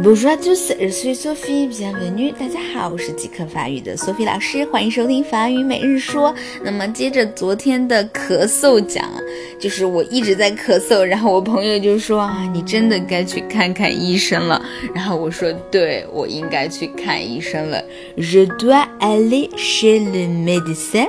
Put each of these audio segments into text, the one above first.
Bonjour à tous, je suis Sophie, bienvenue. 大家好，我是即刻法语的 Sophie 老师，欢迎收听法语每日说。那么接着昨天的咳嗽讲，就是我一直在咳嗽，然后我朋友就说啊，你真的该去看看医生了。然后我说，对我应该去看医生了。Je dois aller chez le médecin.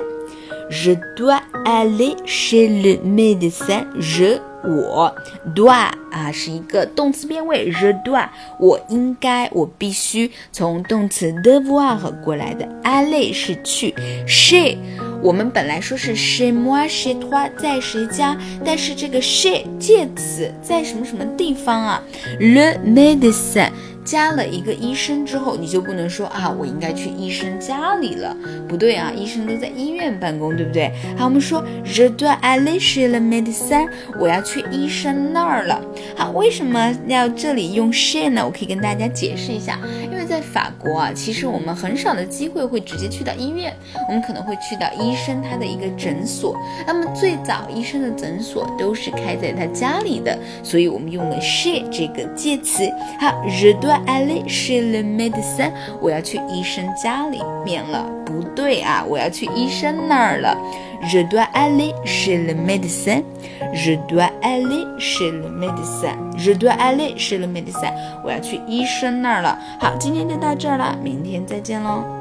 Je dois aller chez le médecin. Je 我 do 啊是一个动词变位，je，do 啊我应该我必须从动词 devoir 过来的，aller 是去，chez 我们本来说是 chez moi chez toi 在谁家，但是这个 she 介词在什么什么地方啊？le médecin 加了一个医生之后，你就不能说啊，我应该去医生家里了，不对啊，医生都在医院办公，对不对？好，我们说 je dois aller chez le médecin，我要去医生那儿了。好，为什么要这里用 she 呢？我可以跟大家解释一下，在法国啊，其实我们很少的机会会直接去到医院，我们可能会去到医生他的一个诊所。那么最早医生的诊所都是开在他家里的，所以我们用了 chez 这个介词。好，je dois aller chez le médecin，我要去医生家里面了。不对啊，我要去医生那儿了。Je dois aller chez le médecin. Je dois aller chez le médecin. Je dois aller chez le médecin. 我要去医生那儿了。好，今天就到这儿了，明天再见喽。